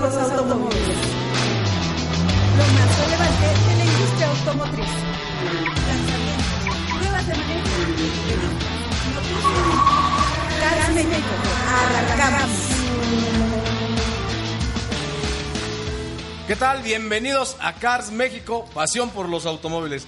los automóviles. Lo más relevante de la industria automotriz. Lanzamientos, pruebas de manejo, noticias. Gas México, arrancamos. ¿Qué tal? Bienvenidos a Cars México, pasión por los automóviles.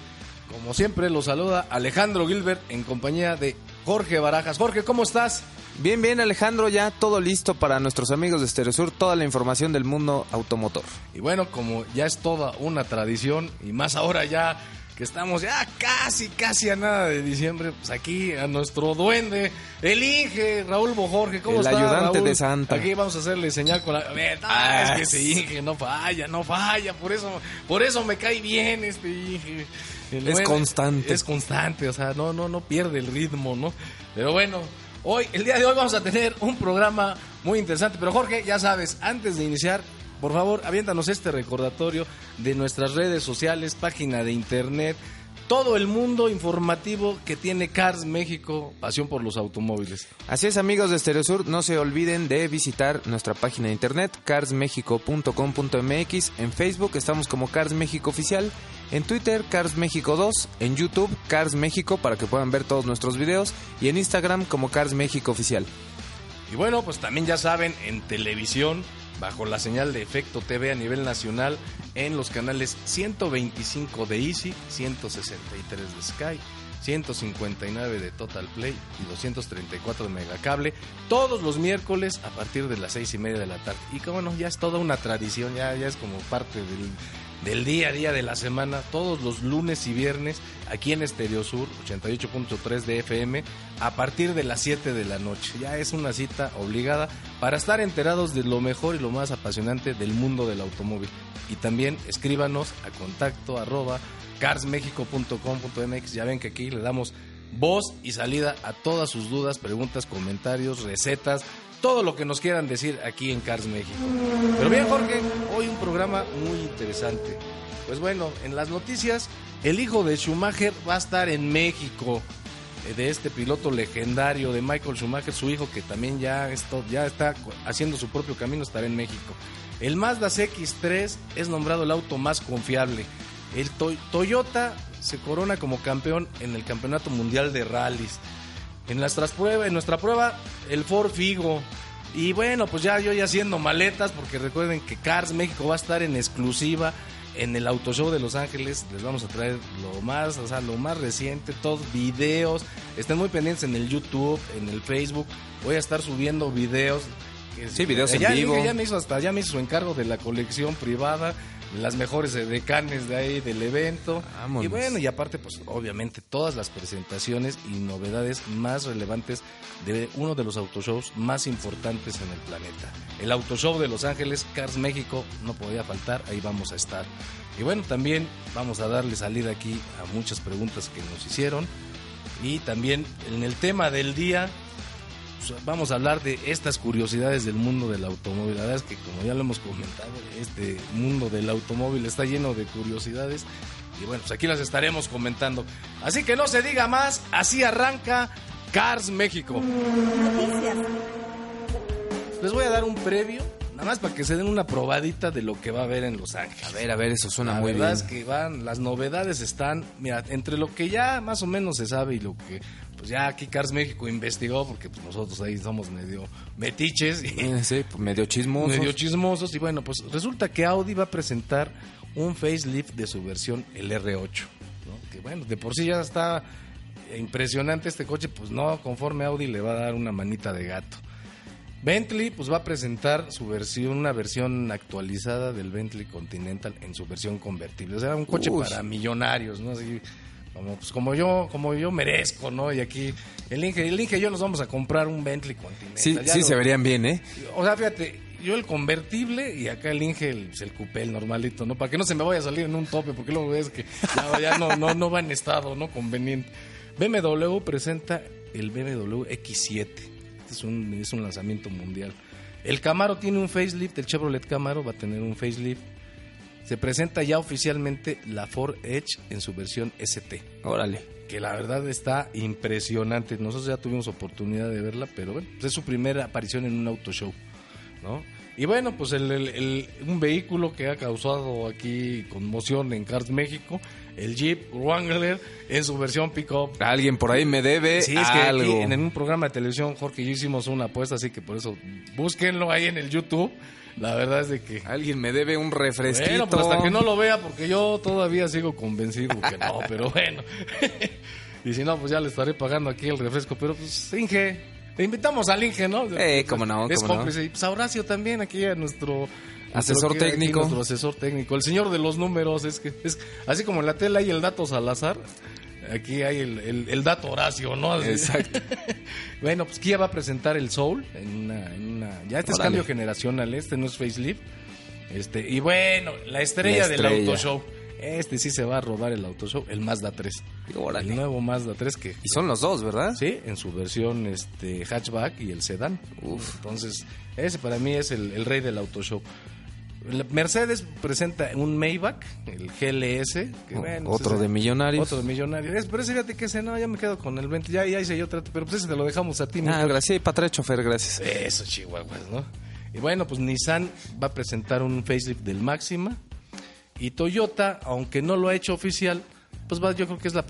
Como siempre, los saluda Alejandro Gilbert en compañía de Jorge Barajas. Jorge, ¿cómo estás? Bien, bien, Alejandro, ya todo listo para nuestros amigos de Stereosur, toda la información del mundo automotor. Y bueno, como ya es toda una tradición, y más ahora ya que estamos ya casi, casi a nada de diciembre, pues aquí a nuestro duende, el Inge, Raúl Bojorge, ¿cómo El está, ayudante Raúl? de Santa. Aquí vamos a hacerle señal con la... Ah, es que ese Inge no falla, no falla, por eso, por eso me cae bien este Inge. El Es constante. Es constante, o sea, no, no, no pierde el ritmo, ¿no? Pero bueno, hoy, el día de hoy vamos a tener un programa muy interesante. Pero Jorge, ya sabes, antes de iniciar, por favor, aviéntanos este recordatorio de nuestras redes sociales, página de internet, todo el mundo informativo que tiene Cars México, pasión por los automóviles. Así es, amigos de Stereosur, no se olviden de visitar nuestra página de internet, carsmexico.com.mx. En Facebook estamos como Cars México Oficial. En Twitter, Cars México 2. En YouTube, Cars México, para que puedan ver todos nuestros videos. Y en Instagram, como Cars México Oficial. Y bueno, pues también ya saben, en televisión, bajo la señal de Efecto TV a nivel nacional, en los canales 125 de Easy, 163 de Sky, 159 de Total Play y 234 de Megacable, todos los miércoles a partir de las seis y media de la tarde. Y como no, ya es toda una tradición, ya, ya es como parte del, del día a día de la semana, todos los lunes y viernes, aquí en Estereo Sur, 88.3 de FM, a partir de las 7 de la noche. Ya es una cita obligada para estar enterados de lo mejor y lo más apasionante del mundo del automóvil. Y también escríbanos a contacto arroba carsmexico.com.mx. Ya ven que aquí le damos voz y salida a todas sus dudas, preguntas, comentarios, recetas, todo lo que nos quieran decir aquí en Cars México. Pero bien, Jorge, hoy un programa muy interesante. Pues bueno, en las noticias, el hijo de Schumacher va a estar en México. eh, De este piloto legendario de Michael Schumacher, su hijo que también ya, esto, ya está haciendo su propio camino, estará en México. El Mazda CX3 es nombrado el auto más confiable. El Toy- Toyota se corona como campeón en el Campeonato Mundial de Rallys. En, nuestras pruebas, en nuestra prueba, el Ford Figo. Y bueno, pues ya yo ya haciendo maletas, porque recuerden que Cars México va a estar en exclusiva en el Auto Show de Los Ángeles. Les vamos a traer lo más, o sea, lo más reciente, todos videos. Estén muy pendientes en el YouTube, en el Facebook. Voy a estar subiendo videos. Sí, videos en ya, vivo. Ya me hizo hasta, ya me hizo su encargo de la colección privada, las mejores decanes de ahí del evento. Vámonos. Y bueno, y aparte, pues obviamente todas las presentaciones y novedades más relevantes de uno de los autoshows más importantes en el planeta. El Autoshow de Los Ángeles, Cars México, no podía faltar, ahí vamos a estar. Y bueno, también vamos a darle salida aquí a muchas preguntas que nos hicieron. Y también en el tema del día, pues, vamos a hablar de estas curiosidades del mundo del automóvil. La verdad es que como ya lo hemos comentado, este mundo del automóvil está lleno de curiosidades. Y bueno, pues aquí las estaremos comentando. Así que no se diga más, así arranca Cars México. Noticias. Les voy a dar un previo, nada más para que se den una probadita de lo que va a haber en Los Ángeles. A ver, a ver, eso suena La muy verdad bien. es que van, las novedades están, mira, entre lo que ya más o menos se sabe y lo que pues ya aquí Cars México investigó, porque pues nosotros ahí somos medio metiches y Eh, Sí, pues medio chismoso. medio chismosos. Y bueno, pues resulta que Audi va a presentar un facelift de su versión, el R8. ¿no? Que bueno, de por sí ya está impresionante este coche, pues no, conforme Audi le va a dar una manita de gato. Bentley pues va a presentar su versión, una versión actualizada del Bentley Continental en su versión convertible. O sea, un coche Uy. para millonarios, ¿no? Así, como, pues, como yo como yo merezco, ¿no? Y aquí el Inge, el Inge y yo nos vamos a comprar un Bentley Continental. Sí, Ya sí lo- se verían bien, ¿eh? O sea, fíjate, yo el convertible y acá el Inge el, pues, el coupé, el normalito, ¿no? Para que no se me vaya a salir en un tope, porque luego ves que ya, ya no, no, no va en estado, ¿no? Conveniente. BMW presenta el BMW X7. Este es un, es un lanzamiento mundial. El Camaro tiene un facelift, el Chevrolet Camaro va a tener un facelift. Se presenta ya oficialmente la Ford Edge en su versión ST Órale. que la verdad está impresionante. Nosotros ya tuvimos oportunidad de verla, pero bueno, pues es su primera aparición en un auto show, ¿no? Y bueno, pues el, el- el- un vehículo que ha causado aquí conmoción en Cars México, el Jeep Wrangler en su versión pick-up. Alguien por ahí me debe Sí, es que aquí algo. en, en un programa de televisión, Jorge y yo hicimos una apuesta, así que por eso búsquenlo ahí en el YouTube. La verdad es de que Alguien me debe un refresquito. bueno, pues hasta que no lo vea, porque yo todavía sigo convencido que no, pero bueno. y si no, pues ya le estaré pagando aquí el refresco. Pero pues, Inge, le invitamos al Inge, ¿no? Eh, cómo no, Es cómo no. cómplice. Y pues Horacio también, aquí a nuestro... Asesor técnico. Nuestro asesor técnico. El señor de los números, es que es así como en la tela hay el dato Salazar. Aquí hay el, el- el dato Horacio, ¿no? Así. Exacto. Bueno, pues Kia va a presentar el Soul en una, en una- ya este es cambio generacional, este no es facelift. Este, y bueno, la estrella, La del auto show. Este sí se va a robar el auto show, el Mazda 3. Órale. El nuevo Mazda 3 que Y son los dos, ¿verdad? sí, en su versión este hatchback y el sedán. Uf. Entonces, ese para mí es el, el rey del auto show. Mercedes presenta un Maybach, el GLS. que, O- bueno, otro ese- de millonarios. Otro de millonarios. Pero ese fíjate que ese no, ya me quedo con el 20. Ya, ya hice yo trato, pero pues ese te lo dejamos a ti. Ah, gracias. Y para chofer, gracias. Eso, chihuahuas, ¿no? Y bueno, pues Nissan va a presentar un facelift del Máxima. Y Toyota, aunque no lo ha hecho oficial, pues va, yo creo que es la-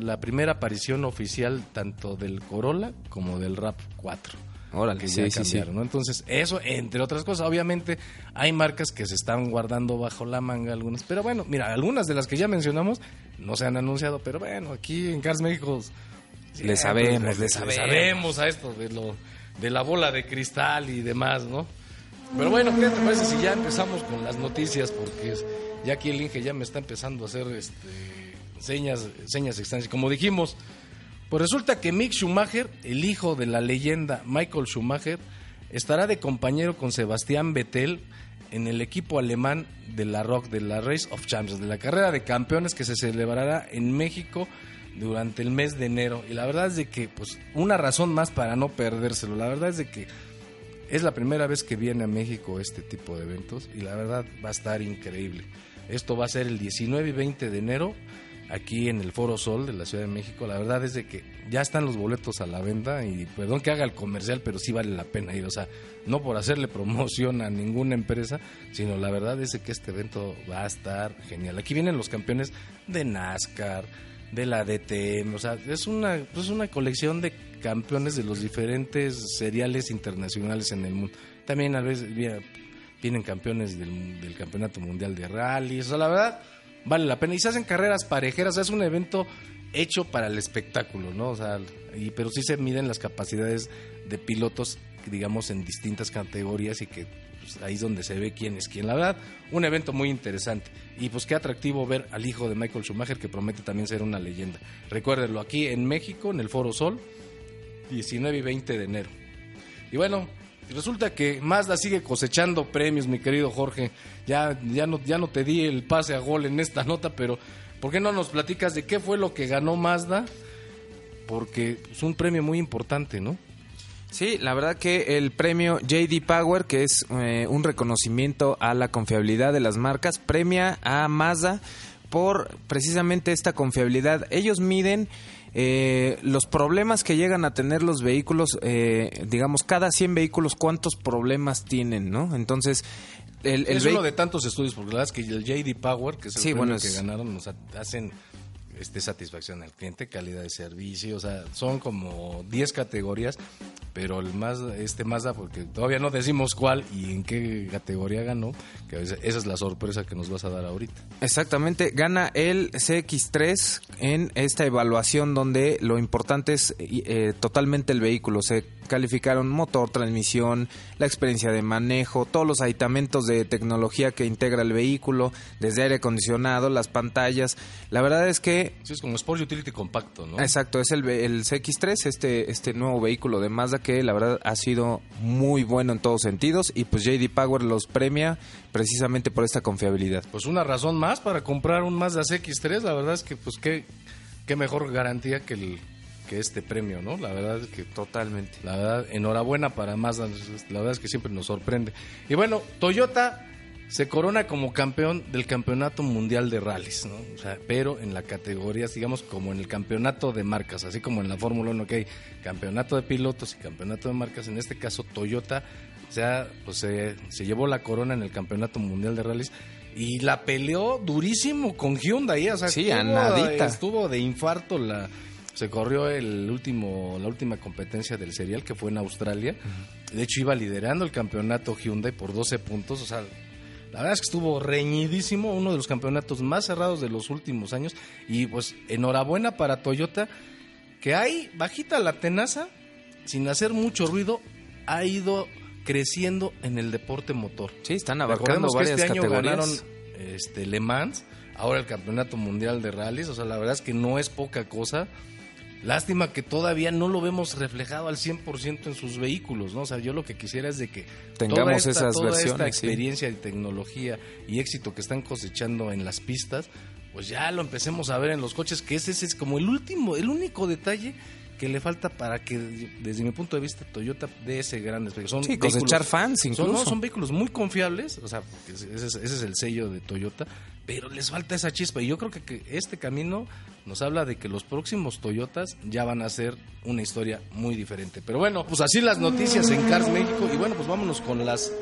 la primera aparición oficial tanto del Corolla como del Rap 4. Órale, que sí, sí, sí. ¿no? Entonces, eso, entre otras cosas, obviamente hay marcas que se están guardando bajo la manga algunas. Pero bueno, mira, algunas de las que ya mencionamos no se han anunciado, pero bueno, aquí en Cars México... Le sabemos, le sabemos. sabemos a esto de, lo, de la bola de cristal y demás, ¿no? Pero bueno, ¿qué te parece si ya empezamos con las noticias? Porque ya aquí el Inge ya me está empezando a hacer este, señas, señas extrañas. Como dijimos, pues resulta que Mick Schumacher, el hijo de la leyenda Michael Schumacher, estará de compañero con Sebastián Vettel en el equipo alemán de la Rock, de la Race of Champions, de la carrera de campeones que se celebrará en México durante el mes de enero. Y la verdad es de que, pues, una razón más para no perdérselo. La verdad es de que es la primera vez que viene a México este tipo de eventos y la verdad va a estar increíble. Esto va a ser el 19 y 20 de enero aquí en el Foro Sol de la Ciudad de México. La verdad es de que ya están los boletos a la venta y perdón que haga el comercial, pero sí vale la pena ir. O sea, no por hacerle promoción a ninguna empresa, sino la verdad es de que este evento va a estar genial. Aquí vienen los campeones de NASCAR, de la DTM, o sea, es una, es una colección de campeones de los diferentes seriales internacionales en el mundo. También a veces vi- vienen campeones del, del Campeonato Mundial de Rally, o sea, la verdad vale la pena. Y se hacen carreras parejeras, es un evento hecho para el espectáculo, ¿no? O sea, y, pero sí se miden las capacidades de pilotos, digamos, en distintas categorías y que pues, ahí es donde se ve quién es quién. La verdad, un evento muy interesante. Y pues qué atractivo ver al hijo de Michael Schumacher, que promete también ser una leyenda. Recuérdenlo, aquí en México, en el Foro Sol, 19 y 20 de enero. Y bueno, resulta que Mazda sigue cosechando premios, mi querido Jorge. Ya, ya, no, ya no te di el pase a gol en esta nota, pero ¿por qué no nos platicas de qué fue lo que ganó Mazda? Porque es un premio muy importante, ¿no? Sí, la verdad que el premio JD Power, que es eh, un reconocimiento a la confiabilidad de las marcas, premia a Mazda por precisamente esta confiabilidad. Ellos miden eh, los problemas que llegan a tener los vehículos, eh, digamos, cada 100 vehículos, cuántos problemas tienen, ¿no? Entonces, el, el es uno de tantos estudios, porque la verdad es que el JD Power, que es el Sí, premio bueno, que es- ganaron, nos ha- hacen este, satisfacción al cliente, calidad de servicio, o sea, son como 10 categorías pero el más este Mazda porque todavía no decimos cuál y en qué categoría ganó, que esa es la sorpresa que nos vas a dar ahorita. Exactamente, gana el CX3 en esta evaluación donde lo importante es eh, totalmente el vehículo. Se calificaron motor, transmisión, la experiencia de manejo, todos los aditamentos de tecnología que integra el vehículo, desde aire acondicionado, las pantallas. La verdad es que... Sí, es como Sport Utility compacto, ¿no? Exacto, es el, el CX3, este, este nuevo vehículo de Mazda que la verdad ha sido muy bueno en todos sentidos y pues JD Power los premia precisamente por esta confiabilidad. Pues una razón más para comprar un Mazda CX3, la verdad es que pues qué, qué mejor garantía que el que este premio, ¿no? La verdad es que totalmente. La verdad, enhorabuena para Mazda, la verdad es que siempre nos sorprende. Y bueno, Toyota se corona como campeón del campeonato mundial de rallies, ¿no? O sea, pero en la categoría, digamos, como en el campeonato de marcas, así como en la Fórmula 1 que hay campeonato de pilotos y campeonato de marcas, en este caso Toyota sea, pues, se, se llevó la corona en el campeonato mundial de rallies y la peleó durísimo con Hyundai, ¿eh? o sea, sí, estuvo, estuvo de infarto la se corrió el último la última competencia del serial que fue en Australia. De hecho iba liderando el campeonato Hyundai por 12 puntos, o sea, la verdad es que estuvo reñidísimo, uno de los campeonatos más cerrados de los últimos años. Y pues enhorabuena para Toyota, que hay bajita la tenaza, sin hacer mucho ruido, ha ido creciendo en el deporte motor. Sí, están abarcando varias que este año categorías. ganaron este, Le Mans, ahora el Campeonato Mundial de Rallys, o sea, la verdad es que no es poca cosa. Lástima que todavía no lo vemos reflejado al 100% en sus vehículos, ¿no? O sea, yo lo que quisiera es de que tengamos toda esta, esas toda versiones, esta sí. experiencia y tecnología y éxito que están cosechando en las pistas, pues ya lo empecemos a ver en los coches, que ese, ese es como el último, el único detalle que le falta para que, desde mi punto de vista, Toyota dé ese gran despegue. Son Sí, vehículos- cosechar fans son, incluso. no, son vehículos muy confiables, o sea, porque ese es, ese es el sello de Toyota, pero les falta esa chispa. Y yo creo que, que este camino nos habla de que los próximos Toyotas ya van a ser una historia muy diferente. Pero bueno, pues así las noticias en Cars México. Y bueno, pues vámonos con las,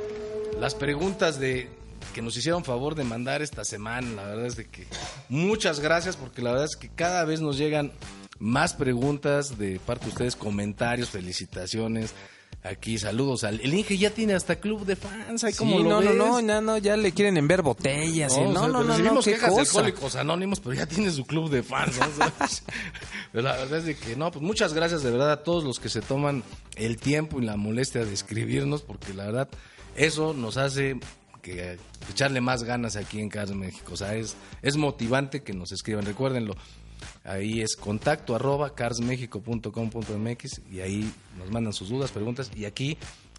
las preguntas de que nos hicieron favor de mandar esta semana. La verdad es de que muchas gracias porque la verdad es que cada vez nos llegan más preguntas de parte de ustedes, comentarios, felicitaciones. Aquí saludos al el Inge ya tiene hasta club de fans, ahí Sí, como lo no, no, ves. no, no, no, ya le quieren enviar botellas. y o No, sea, no, no, no, recibimos qué quejas de alcohólicos anónimos, pero ya tiene su club de fans. ¿no? Pero la verdad es de que no, pues muchas gracias de verdad a todos los que se toman el tiempo y la molestia de escribirnos, porque la verdad eso nos hace que echarle más ganas aquí en Cars México. O sea, es, es motivante que nos escriban. Recuérdenlo, ahí es contacto arroba carsmexico.com.mx y ahí nos mandan sus dudas, preguntas y aquí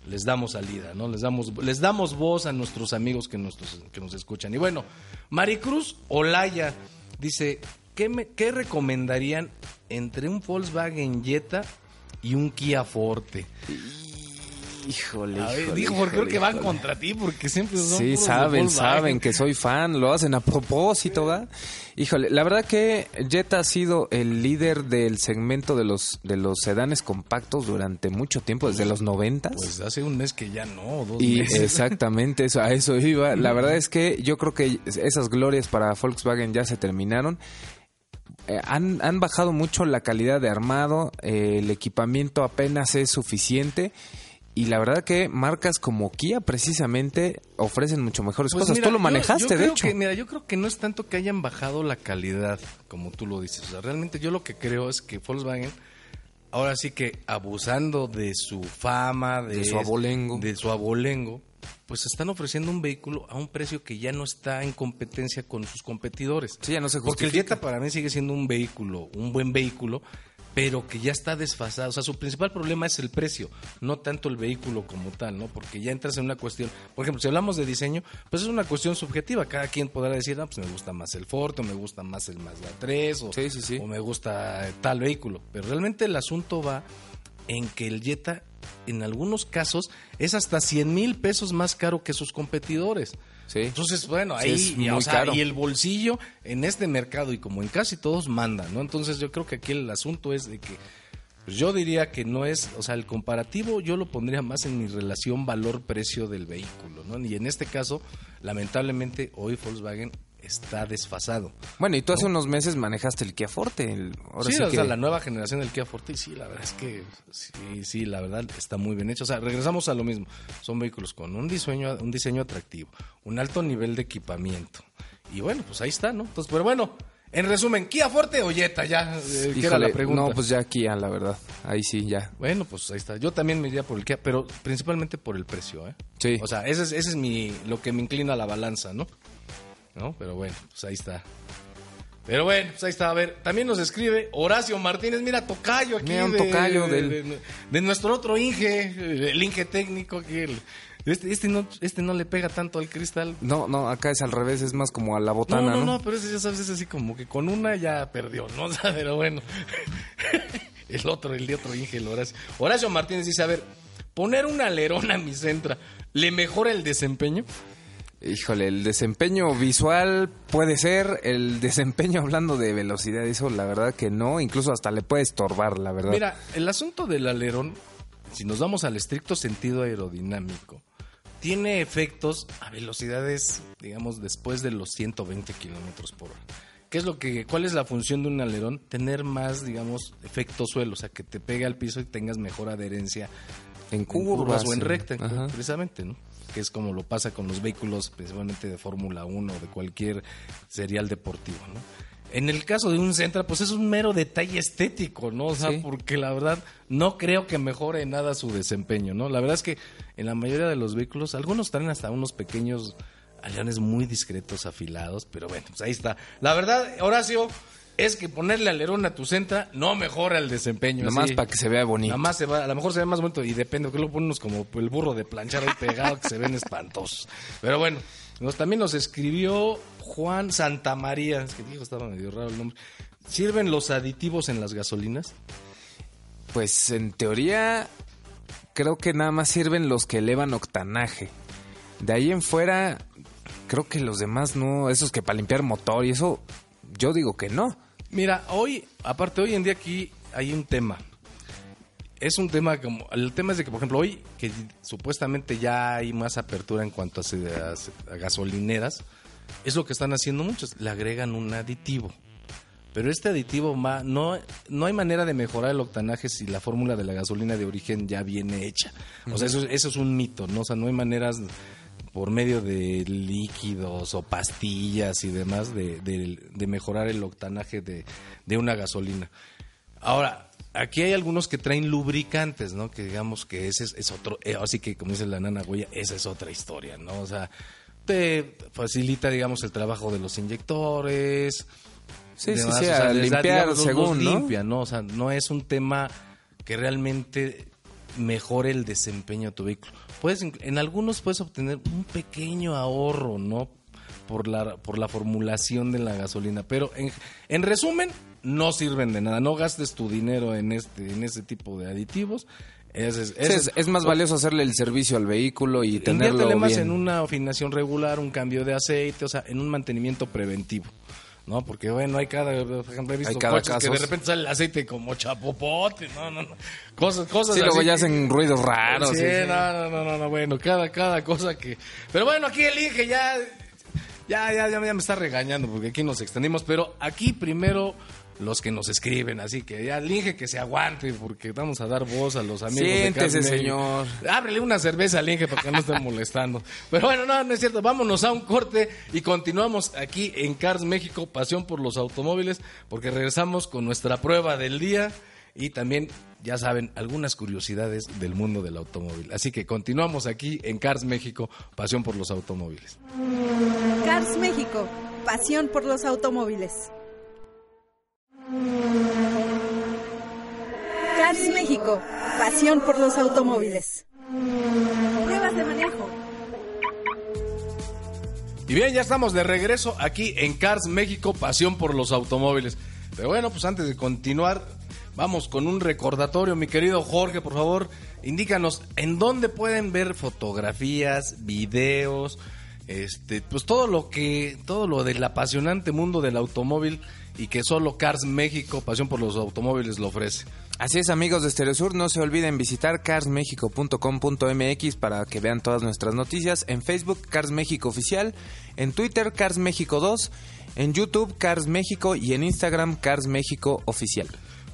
les damos salida, ¿no? Les damos, les damos voz a nuestros amigos que, nuestros, que nos escuchan. Y bueno, Maricruz Olaya dice, ¿qué, me, ¿qué recomendarían entre un Volkswagen Jetta y un Kia Forte? Híjole, A ver, híjole, dijo, porque creo que van contra ti, porque siempre son Sí, puros saben, saben que soy fan, lo hacen a propósito, ¿verdad? Híjole, la verdad que Jetta ha sido el líder del segmento de los de los sedanes compactos durante mucho tiempo, desde los noventas. Pues hace un mes que ya no, dos y meses. exactamente eso, a eso iba. La verdad es que yo creo que esas glorias para Volkswagen ya se terminaron. Eh, han, han bajado mucho la calidad de armado, eh, el equipamiento apenas es suficiente. Y la verdad que marcas como Kia precisamente ofrecen mucho mejores Pues cosas. mira, Tú lo manejaste, yo de creo hecho. que- mira, yo creo que no es tanto que hayan bajado la calidad, como tú lo dices. O sea, realmente yo lo que creo es que Volkswagen, ahora sí que abusando de su fama, de, De su abolengo. de su abolengo, pues están ofreciendo un vehículo a un precio que ya no está en competencia con sus competidores. Sí, ya no se Porque el justifica. Jetta para mí sigue siendo un vehículo, un buen vehículo, pero que ya está desfasado. O sea, su principal problema es el precio, no tanto el vehículo como tal, ¿no? Porque ya entras en una cuestión, por ejemplo, si hablamos de diseño, pues es una cuestión subjetiva. Cada quien podrá decir, no, pues me gusta más el Ford, o me gusta más el Mazda 3, o, Sí, sí, sí. o me gusta tal vehículo. Pero realmente el asunto va en que el Jetta, en algunos casos, es hasta 100 mil pesos más caro que sus competidores. Sí. Entonces, bueno, Sí, ahí, es y, o sea, y el bolsillo en este mercado y como en casi todos manda, ¿no? Entonces yo creo que aquí el asunto es de que pues yo diría que no es, o sea, el comparativo yo lo pondría más en mi relación valor-precio del vehículo, ¿no? Y en este caso, lamentablemente, hoy Volkswagen está desfasado. Bueno, y tú hace unos meses manejaste el Kia Forte. el- ahora sí, sí o que- sea, la nueva generación del Kia Forte, y sí, la verdad es que sí, sí, la verdad está muy bien hecho. O sea, regresamos a lo mismo. Son vehículos con un diseño, un diseño atractivo, un alto nivel de equipamiento. Y bueno, pues ahí está, ¿no? Entonces, pero bueno, en resumen, Kia Forte o Jetta, ya, eh, era la pregunta. No, pues ya Kia, la verdad. Ahí sí, ya. Bueno, pues ahí está. Yo también me iría por el Kia, pero principalmente por el precio, ¿eh? Sí. O sea, ese es, ese es mi, lo que me inclina a la balanza, ¿no? ¿No? Pero bueno, pues ahí está. Pero bueno, pues ahí está. A ver, también nos escribe Horacio Martínez. Mira, tocayo aquí. Mira, un de, tocayo de, del- de- de nuestro otro Inge, el Inge técnico. Aquí el- este, este, no, este no le pega tanto al cristal. No, no, acá es al revés, es más como a la botana, no, ¿no? no, pero ese ya sabes, es así como que con una ya perdió, ¿no? Pero bueno. El otro, el de otro Inge, el Horacio. Horacio Martínez dice, a ver, poner un alerón a mi centra, ¿le mejora el desempeño? Híjole, el desempeño visual puede ser, el desempeño hablando de velocidad, eso la verdad que no, incluso hasta le puede estorbar, la verdad. Mira, el asunto del alerón, si nos vamos al estricto sentido aerodinámico, tiene efectos a velocidades, digamos, después de los 120 kilómetros por hora. ¿Qué es lo que, cuál es la función de un alerón? Tener más, digamos, efecto suelo, o sea, que te pegue al piso y tengas mejor adherencia en en curvas, o en recta, ajá. precisamente, ¿no? Que es como lo pasa con los vehículos, principalmente de Fórmula 1 o de cualquier serial deportivo, ¿no? En el caso de un Centra, pues es un mero detalle estético, ¿no? O sea, Sí. porque la verdad no creo que mejore nada su desempeño, ¿no? La verdad es que en la mayoría de los vehículos, algunos traen hasta unos pequeños alerones muy discretos, afilados, pero bueno, pues ahí está. La verdad, Horacio, es que ponerle alerón a tu Centra no mejora el desempeño. Nomás así. para que se vea bonito. Nada más se va, a lo mejor se ve más bonito y depende, porque lo ponemos como el burro de planchar ahí pegado que se ven espantosos. Pero bueno, nos, también nos escribió Juan Santamaría, es que dijo, estaba medio raro el nombre. ¿Sirven los aditivos en las gasolinas? Pues en teoría creo que nada más sirven los que elevan octanaje. De ahí en fuera creo que los demás no, esos que para limpiar motor y eso yo digo que no. Mira, hoy, aparte hoy en día aquí hay un tema. Es un tema como, el tema es de que, por ejemplo, hoy que supuestamente ya hay más apertura en cuanto a, a- a gasolineras, es lo que están haciendo muchos, le agregan un aditivo. Pero este aditivo ma- no, no hay manera de mejorar el octanaje si la fórmula de la gasolina de origen ya viene hecha. O sea, eso, eso es un mito, ¿no? O sea, no hay maneras por medio de líquidos o pastillas y demás de, de- de mejorar el octanaje de, de una gasolina. Ahora, aquí hay algunos que traen lubricantes, ¿no? Que digamos que ese es, es otro, eh, así que como dice la nana Goya, esa es otra historia, ¿no? O sea, te facilita, digamos, el trabajo de los inyectores. Sí, sí, demás, sí, o sea, da, limpiar digamos, los según, ¿no? limpia, ¿no? O sea, no es un tema que realmente mejore el desempeño de tu vehículo. Puedes, en algunos puedes obtener un pequeño ahorro, ¿no? Por la, por la formulación de la gasolina. Pero en, en resumen, no sirven de nada. No gastes tu dinero en este, en ese tipo de aditivos. Es, es, es más valioso hacerle el servicio al vehículo y tenerlo más bien. en una afinación regular, un cambio de aceite, o sea, en un mantenimiento preventivo. ¿No? Porque, bueno, hay cada, por ejemplo, he visto cada coches que de repente sale el aceite como chapopote, no, no, no. Cosas, cosas Sí, luego así ya que- hacen ruidos raros. Sí, sí, no, no, no, no, bueno, cada, cada cosa que... Pero bueno, aquí el Inge ya, ya, ya, ya, me está regañando porque aquí nos extendimos, pero aquí primero los que nos escriben, así que ya el Inge que se aguante porque vamos a dar voz a los amigos Siéntese, de señor. Ábrele una cerveza al Inge para que no esté molestando. Pero bueno, no, no es cierto. Vámonos a un corte y continuamos aquí en Cars México, pasión por los automóviles, porque regresamos con nuestra prueba del día y también, ya saben, algunas curiosidades del mundo del automóvil. Así que continuamos aquí en Cars México, pasión por los automóviles. Cars México, pasión por los automóviles. Cars México, pasión por los automóviles. Pruebas de manejo. Y bien, ya estamos de regreso aquí en Cars México, pasión por los automóviles. Pero bueno, pues antes de continuar, vamos con un recordatorio, mi querido Jorge, por favor, indícanos en dónde pueden ver fotografías, videos, este, pues todo lo que, todo lo del apasionante mundo del automóvil y que solo Cars México, pasión por los automóviles, lo ofrece. Así es, amigos de Stereo Sur, no se olviden visitar carsmexico.com.mx para que vean todas nuestras noticias. En Facebook, Cars México Oficial. En Twitter, Cars México 2. En YouTube, Cars México. Y en Instagram, Cars México Oficial.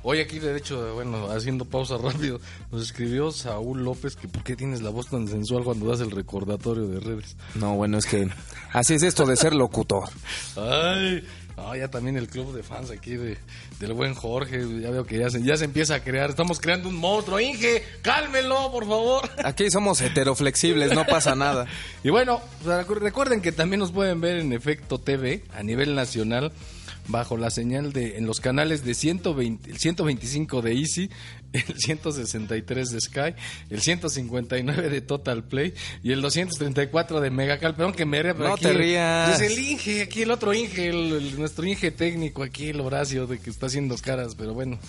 Hoy aquí, de hecho, bueno, haciendo pausa rápido, nos escribió Saúl López que por qué tienes la voz tan sensual cuando das el recordatorio de redes. No, bueno, es que así es esto de ser locutor. Ay, no, ya también el club de fans aquí de, del buen Jorge, ya veo que ya se, ya se empieza a crear, estamos creando un monstruo. Inge, cálmelo, por favor. Aquí somos heteroflexibles, no pasa nada. Y bueno, recuerden que también nos pueden ver en Efecto TV a nivel nacional bajo la señal de en los canales de 120, el 125 de Easy, el 163 de Sky, el 159 de Total Play y el 234 de Megacal. Perdón que me ría, No te rías. Es el Inge, aquí el otro Inge, el, nuestro Inge técnico, aquí el Horacio de que está haciendo caras, pero bueno.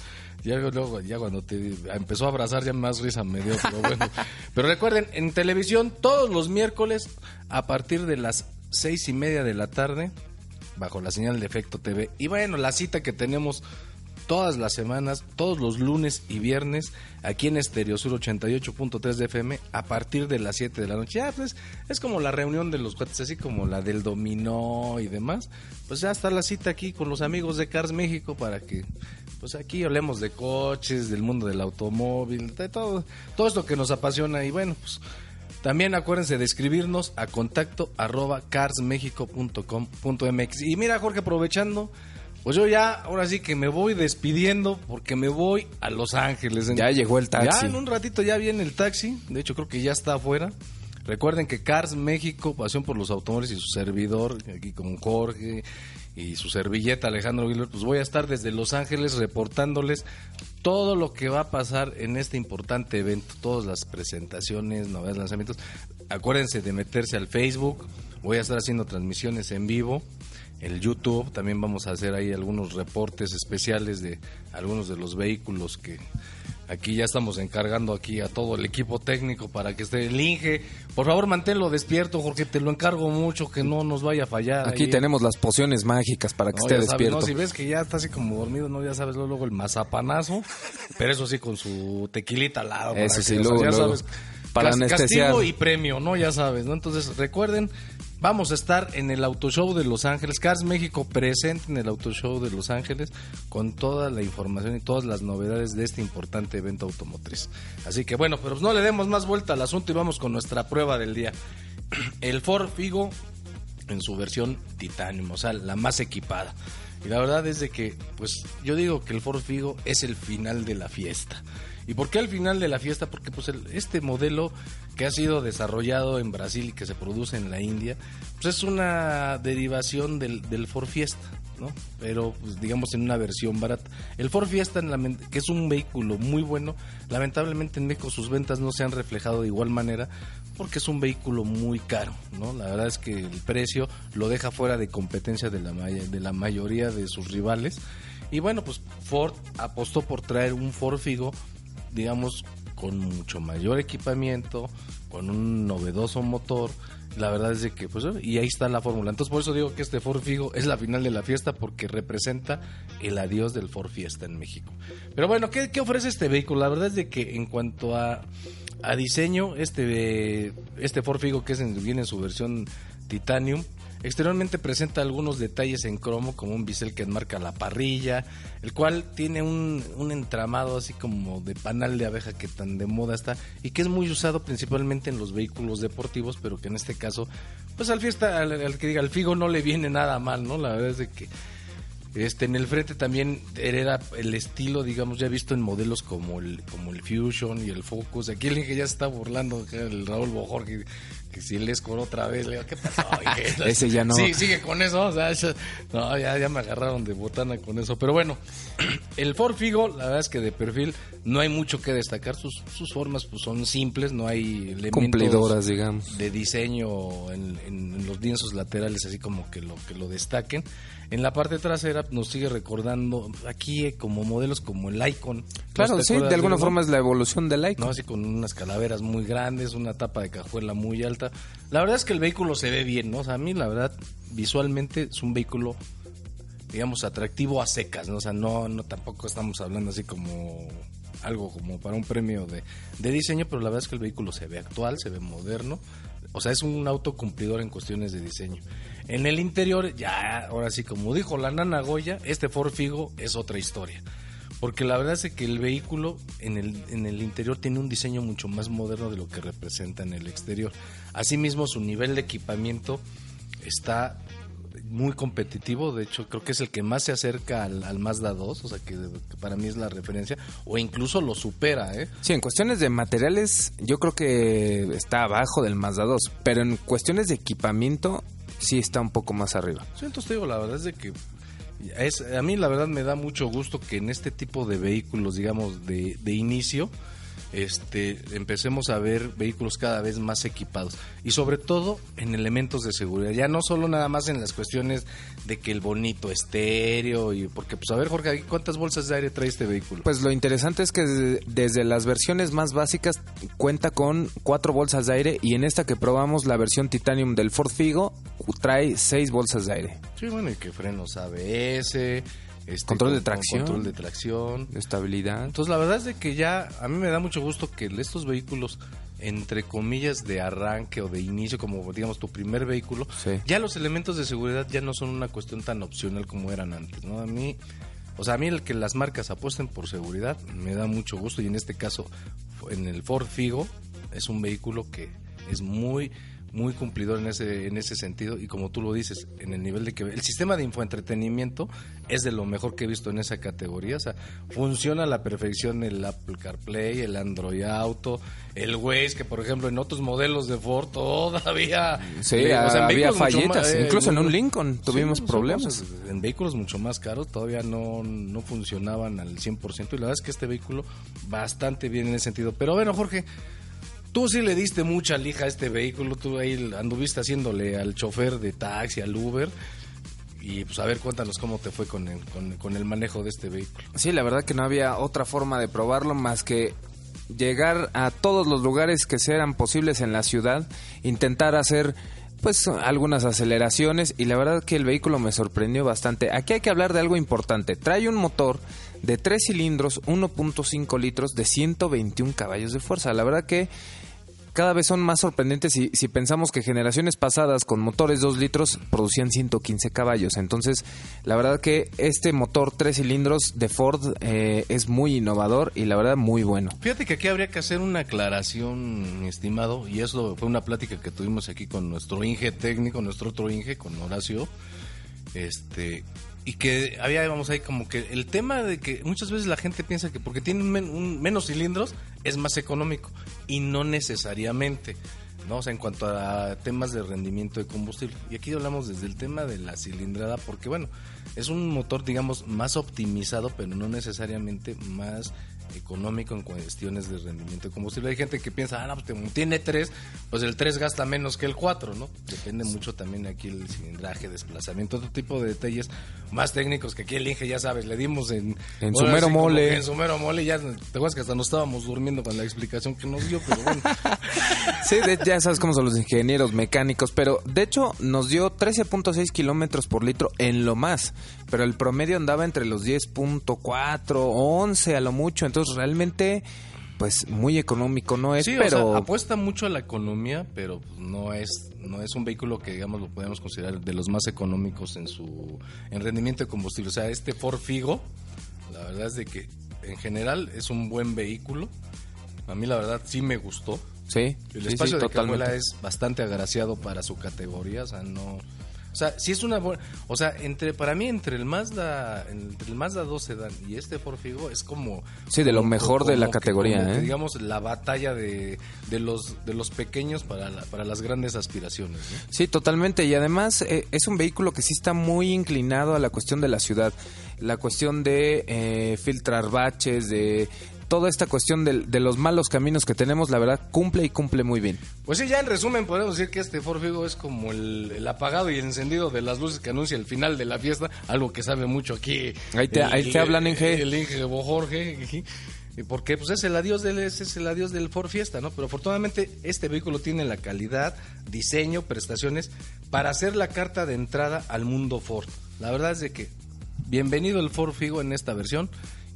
Ya luego, ya cuando te empezó a abrazar, ya más risa me dio, pero bueno. Pero recuerden, en televisión, todos los miércoles, a partir de las seis y media de la tarde, bajo la señal de Efecto TV. Y bueno, la cita que tenemos todas las semanas, todos los lunes y viernes, aquí en Estereo Sur 88.3 de FM, a partir de las 7 de la noche. Ya, pues, es como la reunión de los cuates, así como la del dominó y demás. Pues ya está la cita aquí con los amigos de Cars México para que, pues aquí hablemos de coches, del mundo del automóvil, de todo, todo esto que nos apasiona. Y bueno, pues también acuérdense de escribirnos a contacto arroba carsmexico.com.mx. Y mira, Jorge, aprovechando, pues yo ya, ahora sí que me voy despidiendo porque me voy a Los Ángeles. Ya llegó el taxi. Ya en un ratito ya viene el taxi. De hecho, creo que ya está afuera. Recuerden que Cars México, pasión por los automóviles y su servidor, aquí con Jorge y su servilleta Alejandro Aguilar, pues voy a estar desde Los Ángeles reportándoles todo lo que va a pasar en este importante evento, todas las presentaciones, novedades, lanzamientos. Acuérdense de meterse al Facebook, voy a estar haciendo transmisiones en vivo, el YouTube, también vamos a hacer ahí algunos reportes especiales de algunos de los vehículos que Aquí ya estamos encargando aquí a todo el equipo técnico para que esté el Inge. Por favor, manténlo despierto, Jorge, te lo encargo mucho, que no nos vaya a fallar. Aquí tenemos las pociones mágicas para que esté despierto. si ves que ya está así como dormido, no, ya sabes, luego el mazapanazo, pero eso sí con su tequilita al lado. Eso sí, luego, ya sabes, para anestesiar. Castigo y premio, ¿no? Ya sabes, ¿no? Entonces, recuerden, Vamos a estar en el Auto Show de Los Ángeles, Cars México presente en el Auto Show de Los Ángeles con toda la información y todas las novedades de este importante evento automotriz. Así que bueno, pero no le demos más vuelta al asunto y vamos con nuestra prueba del día. El Ford Figo en su versión Titanium, o sea, la más equipada. Y la verdad es de que, pues yo digo que el Ford Figo es el final de la fiesta. ¿Y por qué al final de la fiesta? Porque pues este modelo que ha sido desarrollado en Brasil y que se produce en la India, pues es una derivación del, del Ford Fiesta, ¿no? Pero pues, digamos en una versión barata. El Ford Fiesta, que es un vehículo muy bueno, lamentablemente en México sus ventas no se han reflejado de igual manera porque es un vehículo muy caro, ¿no? La verdad es que el precio lo deja fuera de competencia de la, de la mayoría de sus rivales. Y bueno, pues Ford apostó por traer un Ford Figo digamos, con mucho mayor equipamiento, con un novedoso motor. La verdad es de que, pues, y ahí está la fórmula. Entonces, por eso digo que este Ford Figo es la final de la fiesta porque representa el adiós del Ford Fiesta en México. Pero bueno, ¿qué, qué ofrece este vehículo? La verdad es de que en cuanto a, a diseño, este, este Ford Figo que es en, viene en su versión Titanium, Exteriormente presenta algunos detalles en cromo, como un bisel que enmarca la parrilla, el cual tiene un, entramado así como de panal de abeja que tan de moda está y que es muy usado principalmente en los vehículos deportivos, pero que en este caso, pues al fiesta, al, que diga, al Figo no le viene nada mal, ¿no? La verdad es de que este, en el frente también hereda el estilo, digamos, ya visto en modelos como el, como el Fusion y el Focus. Aquí el que ya se está burlando, el Raúl Bojor, que, si él es con otra vez, le digo, ¿qué pasó? Ese ya no. Sí, sigue con eso, o sea, ya, no, ya, ya me agarraron de botana con eso. Pero bueno, el Ford Figo, la verdad es que de perfil no hay mucho que destacar. Sus, sus formas pues, son simples, no hay elementos Cumplidoras, digamos. de diseño en, en los lienzos laterales, así como que lo, que lo destaquen. En la parte trasera nos sigue recordando aquí eh, como modelos como el Icon. Claro, sí, de alguna forma es la evolución del Icon. Así con unas calaveras muy grandes, una tapa de cajuela muy alta alta. La verdad es que el vehículo se ve bien, ¿no? O sea, a mí la verdad, visualmente es un vehículo, digamos, atractivo a secas, ¿no? O sea, no, no tampoco estamos hablando así como algo como para un premio de, de diseño, pero la verdad es que el vehículo se ve actual, se ve moderno. O sea, es un auto cumplidor en cuestiones de diseño. En el interior, ya, ahora sí, como dijo la nana Goya, este Ford Figo es otra historia. Porque la verdad es que el vehículo en el, en el interior tiene un diseño mucho más moderno de lo que representa en el exterior. Asimismo, su nivel de equipamiento está muy competitivo, de hecho creo que es el que más se acerca al, al Mazda 2, o sea que, para mí es la referencia, o incluso lo supera, ¿eh? Sí, en cuestiones de materiales yo creo que está abajo del Mazda 2, pero en cuestiones de equipamiento sí está un poco más arriba. Sí, entonces te digo, la verdad es de que es, a mí la verdad me da mucho gusto que en este tipo de vehículos, digamos, de, de inicio, este, empecemos a ver vehículos cada vez más equipados y sobre todo en elementos de seguridad, ya no solo nada más en las cuestiones de que el bonito estéreo y porque pues a ver Jorge, ¿cuántas bolsas de aire trae este vehículo? Pues lo interesante es que desde, las versiones más básicas cuenta con cuatro bolsas de aire y en esta que probamos la versión Titanium del Ford Figo trae seis bolsas de aire. Sí, bueno, y que frenos ABS, este, Control de con- tracción. control de tracción. Estabilidad. Entonces la verdad es de que ya a mí me da mucho gusto que estos vehículos entre comillas de arranque o de inicio como digamos tu primer vehículo Sí. ya los elementos de seguridad ya no son una cuestión tan opcional como eran antes no a mí o sea a mí el que las marcas apuesten por seguridad me da mucho gusto y en este caso en el Ford Figo es un vehículo que es muy muy cumplidor en ese en ese sentido y como tú lo dices en el nivel de que el sistema de infoentretenimiento es de lo mejor que he visto en esa categoría o sea funciona a la perfección el Apple CarPlay el Android Auto el Waze que por ejemplo en otros modelos de Ford todavía Sí, eh, o sea, había más, eh, Incluso en un Lincoln tuvimos Sí, problemas. o sea, en vehículos mucho más caros todavía no, no funcionaban al 100% y la verdad es que este vehículo bastante bien en ese sentido. Pero bueno, Jorge, tú sí le diste mucha lija a este vehículo, tú ahí anduviste haciéndole al chofer de taxi, al Uber. Y pues a ver, cuéntanos cómo te fue con el, con, con el manejo de este vehículo. Sí, la verdad que no había otra forma de probarlo más que llegar a todos los lugares que sean posibles en la ciudad, intentar hacer pues algunas aceleraciones y la verdad que el vehículo me sorprendió bastante. Aquí hay que hablar de algo importante. Trae un motor de 3 cilindros, 1.5 litros de 121 caballos de fuerza. La verdad que cada vez son más sorprendentes si, si pensamos que generaciones pasadas con motores 2 litros producían 115 caballos. Entonces, la verdad que este motor 3 cilindros de Ford eh, es muy innovador y la verdad muy bueno. Fíjate que aquí habría que hacer una aclaración, estimado, y eso fue una plática que tuvimos aquí con nuestro Inge técnico, nuestro otro Inge, con Horacio, este, y que había, vamos ahí, como que el tema de que muchas veces la gente piensa que porque tiene un un menos cilindros es más económico, y no necesariamente. ¿no? O sea, en cuanto a temas de rendimiento de combustible. Y aquí hablamos desde el tema de la cilindrada, porque bueno, es un motor, digamos, más optimizado, pero no necesariamente más económico en cuestiones de rendimiento de combustible. Hay gente que piensa, ah, no, pues tiene 3, pues el 3 gasta menos que el 4, ¿no? Depende mucho también aquí el cilindraje, desplazamiento, otro tipo de detalles más técnicos que aquí el Inge, ya sabes, le dimos en... En su mero mole. En su mero mole, ya te acuerdas que hasta nos estábamos durmiendo con la explicación que nos dio, pero bueno. Sí, de- ya sabes cómo son los ingenieros mecánicos, pero de hecho nos dio 13.6 kilómetros por litro en lo más, pero el promedio andaba entre los 10.4, 11 a lo mucho, entonces realmente pues muy económico no es, Sí, pero o sea, apuesta mucho a la economía, pero no es no es un vehículo que digamos lo podemos considerar de los más económicos en su en rendimiento de combustible. O sea, este Ford Figo, la verdad es de que en general es un buen vehículo. A mí la verdad sí me gustó. sí, El sí, sí, espacio de totalmente. es bastante agraciado para su categoría, o sea, no... O sea, si es una buena... O sea, entre para mí, entre el Mazda, entre el Mazda 2 Sedan y este Ford Figo es como... Sí, de lo como- mejor de la que- categoría, como ¿eh? digamos, la batalla de, de, los, de los pequeños para, la- para las grandes aspiraciones. Sí, totalmente. Y además eh, es un vehículo que sí está muy inclinado a la cuestión de la ciudad. La cuestión de eh, filtrar baches, de toda esta cuestión de, de los malos caminos que tenemos, la verdad, cumple y cumple muy bien. Pues sí, ya en resumen podemos decir que este Ford Figo es como el, el apagado y el encendido de las luces que anuncia el final de la fiesta, algo que sabe mucho aquí. Ahí te- el- ahí te hablan, Inge. El Inge Jorge. y porque pues es el adiós del es el adiós del Ford Fiesta, ¿no? Pero afortunadamente este vehículo tiene la calidad, diseño, prestaciones para hacer la carta de entrada al mundo Ford. La verdad es de que bienvenido el Ford Figo en esta versión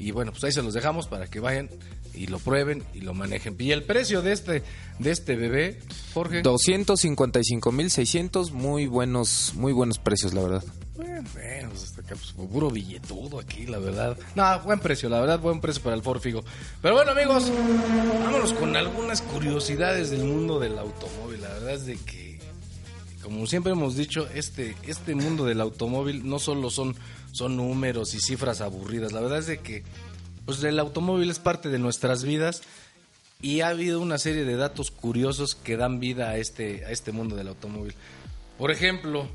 y bueno, pues ahí se los dejamos para que vayan y lo prueben y lo manejen. Y el precio de este de este bebé, Jorge, 255.600, muy buenos muy buenos precios, la verdad. Bueno, bueno, pues hasta acá, pues, puro billetudo aquí, la verdad. No, buen precio, la verdad, buen precio para el Ford Figo. Pero bueno, amigos, vámonos con algunas curiosidades del mundo del automóvil. La verdad es de que, como siempre hemos dicho, este, este mundo del automóvil no solo son, son números y cifras aburridas. La verdad es de que, pues el automóvil es parte de nuestras vidas y ha habido una serie de datos curiosos que dan vida a este, a este mundo del automóvil. Por ejemplo,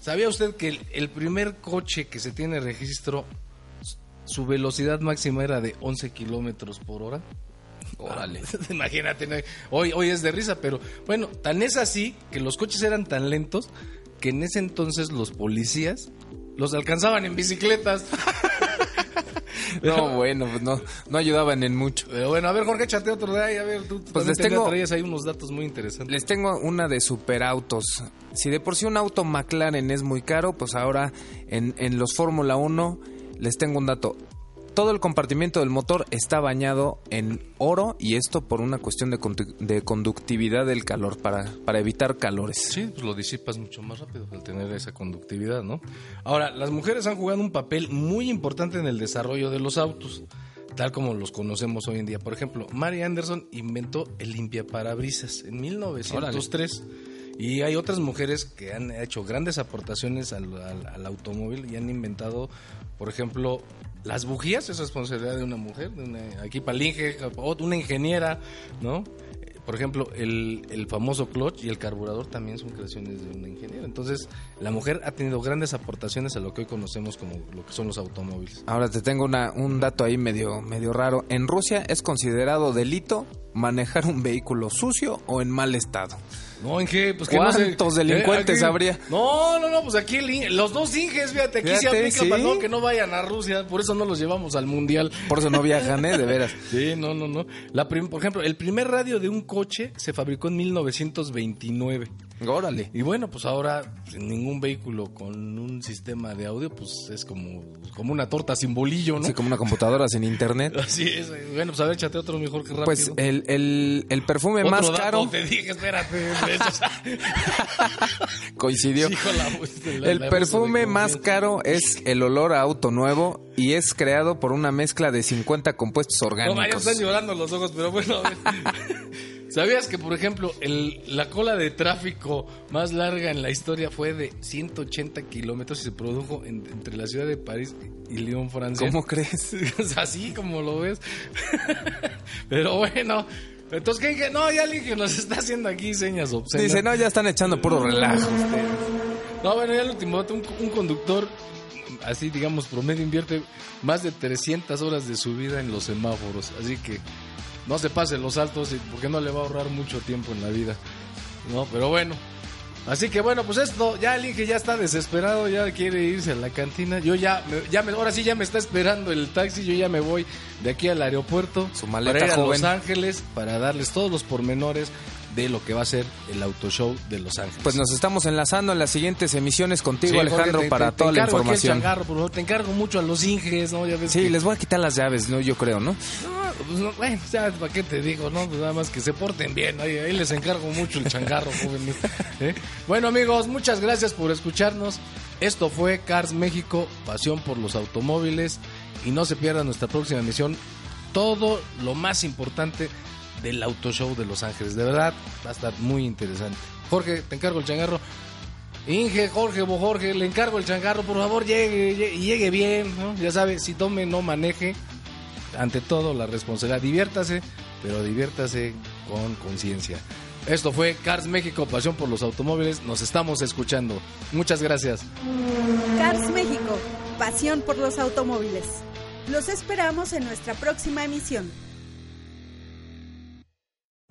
¿Sabía usted que el, el, primer coche que se tiene registro, su velocidad máxima era de 11 kilómetros por hora? Órale. Imagínate, ¿no? hoy, hoy es de risa, pero bueno, tan es así que los coches eran tan lentos que en ese entonces los policías los alcanzaban en bicicletas. No, bueno, pues no, no ayudaban en mucho. Pero bueno, a ver, Jorge, échate otro de ahí. A ver, tú pues les tengo, traías ahí unos datos muy interesantes. Les tengo una de superautos. Si de por sí un auto McLaren es muy caro, pues ahora en, en los Fórmula 1 les tengo un dato. Todo el compartimiento del motor está bañado en oro y esto por una cuestión de, de conductividad del calor, para, para evitar calores. Sí, pues lo disipas mucho más rápido al tener esa conductividad, ¿no? Ahora, las mujeres han jugado un papel muy importante en el desarrollo de los autos, tal como los conocemos hoy en día. Por ejemplo, Mary Anderson inventó el limpiaparabrisas en 1903. Órale. Y hay otras mujeres que han hecho grandes aportaciones al, al, al, automóvil y han inventado, por ejemplo, las bujías, es responsabilidad de una mujer, de una, aquí Palinge, una ingeniera, ¿no? Por ejemplo, el, el, famoso clutch y el carburador también son creaciones de una ingeniera. Entonces, la mujer ha tenido grandes aportaciones a lo que hoy conocemos como lo que son los automóviles. Ahora te tengo una, un dato ahí medio, medio raro. En Rusia es considerado delito manejar un vehículo sucio o en mal estado. No, Inge, pues que ¿Cuántos no delincuentes eh, aquí, habría? No, no, no, pues aquí el, los dos Inges, fíjate, aquí fíjate, se aplica ¿sí? para no, que no vayan a Rusia, por eso no los llevamos al mundial. Por eso no viajan, ¿eh? De veras. sí, no, no, no. La prim, por ejemplo, el primer radio de un coche se fabricó en 1929. Órale. Y bueno, pues ahora pues, ningún vehículo con un sistema de audio, pues es como, como una torta sin bolillo, ¿no? Sí, como una computadora sin internet. Así es. Bueno, pues a ver, échate otro mejor que rápido. Pues el, el, el perfume otro más dato, caro. te dije, espérate. Coincidió. Hijo, la, la, el la perfume más caro es el olor a auto nuevo y es creado por una mezcla de 50 compuestos No, orgánicos. María, están llorando los ojos, pero bueno, a ver. ¿Sabías que, por ejemplo, el, la cola de tráfico más larga en la historia fue de 180 kilómetros y se produjo en- entre la ciudad de París y Lyon, Francia? ¿Cómo crees? Así como lo ves. Pero bueno, entonces, ¿qué? qué? No, ya Inge nos está haciendo aquí señas obscenas. Dice, no, ya están echando puro relajo. No, bueno, ya el último dato, un, un conductor, así digamos, promedio invierte más de 300 horas de su vida en los semáforos. Así que no se pase los saltos y- porque no le va a ahorrar mucho tiempo en la vida. No, pero bueno. Así que bueno, pues esto, ya el Inge ya está desesperado, ya quiere irse a la cantina. Yo ya, me- ya me, ahora sí ya me está esperando el taxi, yo ya me voy de aquí al aeropuerto Su maleta para ir a joven. Los Ángeles para darles todos los pormenores de lo que va a ser el auto show de Los Ángeles. Pues nos estamos enlazando en las siguientes emisiones contigo, Sí, Alejandro, Jorge, te- para te- toda te la información. changarro, por favor. Te encargo mucho a los Inges, ¿no? Ya ves Sí, que- les voy a quitar las llaves, ¿no? Yo creo, ¿no? No, pues no, bueno, ya, ¿para qué te digo? No, pues nada más que se porten bien. Ahí, ahí les encargo mucho el changarro, jóvenes. ¿Eh? Bueno, amigos, muchas gracias por escucharnos. Esto fue Cars México, pasión por los automóviles. Y no se pierdan nuestra próxima emisión. Todo lo más importante del Auto Show de Los Ángeles. De verdad, va a estar muy interesante. Jorge, te encargo el changarro. Inge, Jorge, Bo Jorge, le encargo el changarro, por favor, llegue, llegue, bien. Ya sabe, si tome, no maneje. Ante todo, la responsabilidad. Diviértase, pero diviértase con conciencia. Esto fue Cars México, pasión por los automóviles. Nos estamos escuchando. Muchas gracias. Cars México, pasión por los automóviles. Los esperamos en nuestra próxima emisión.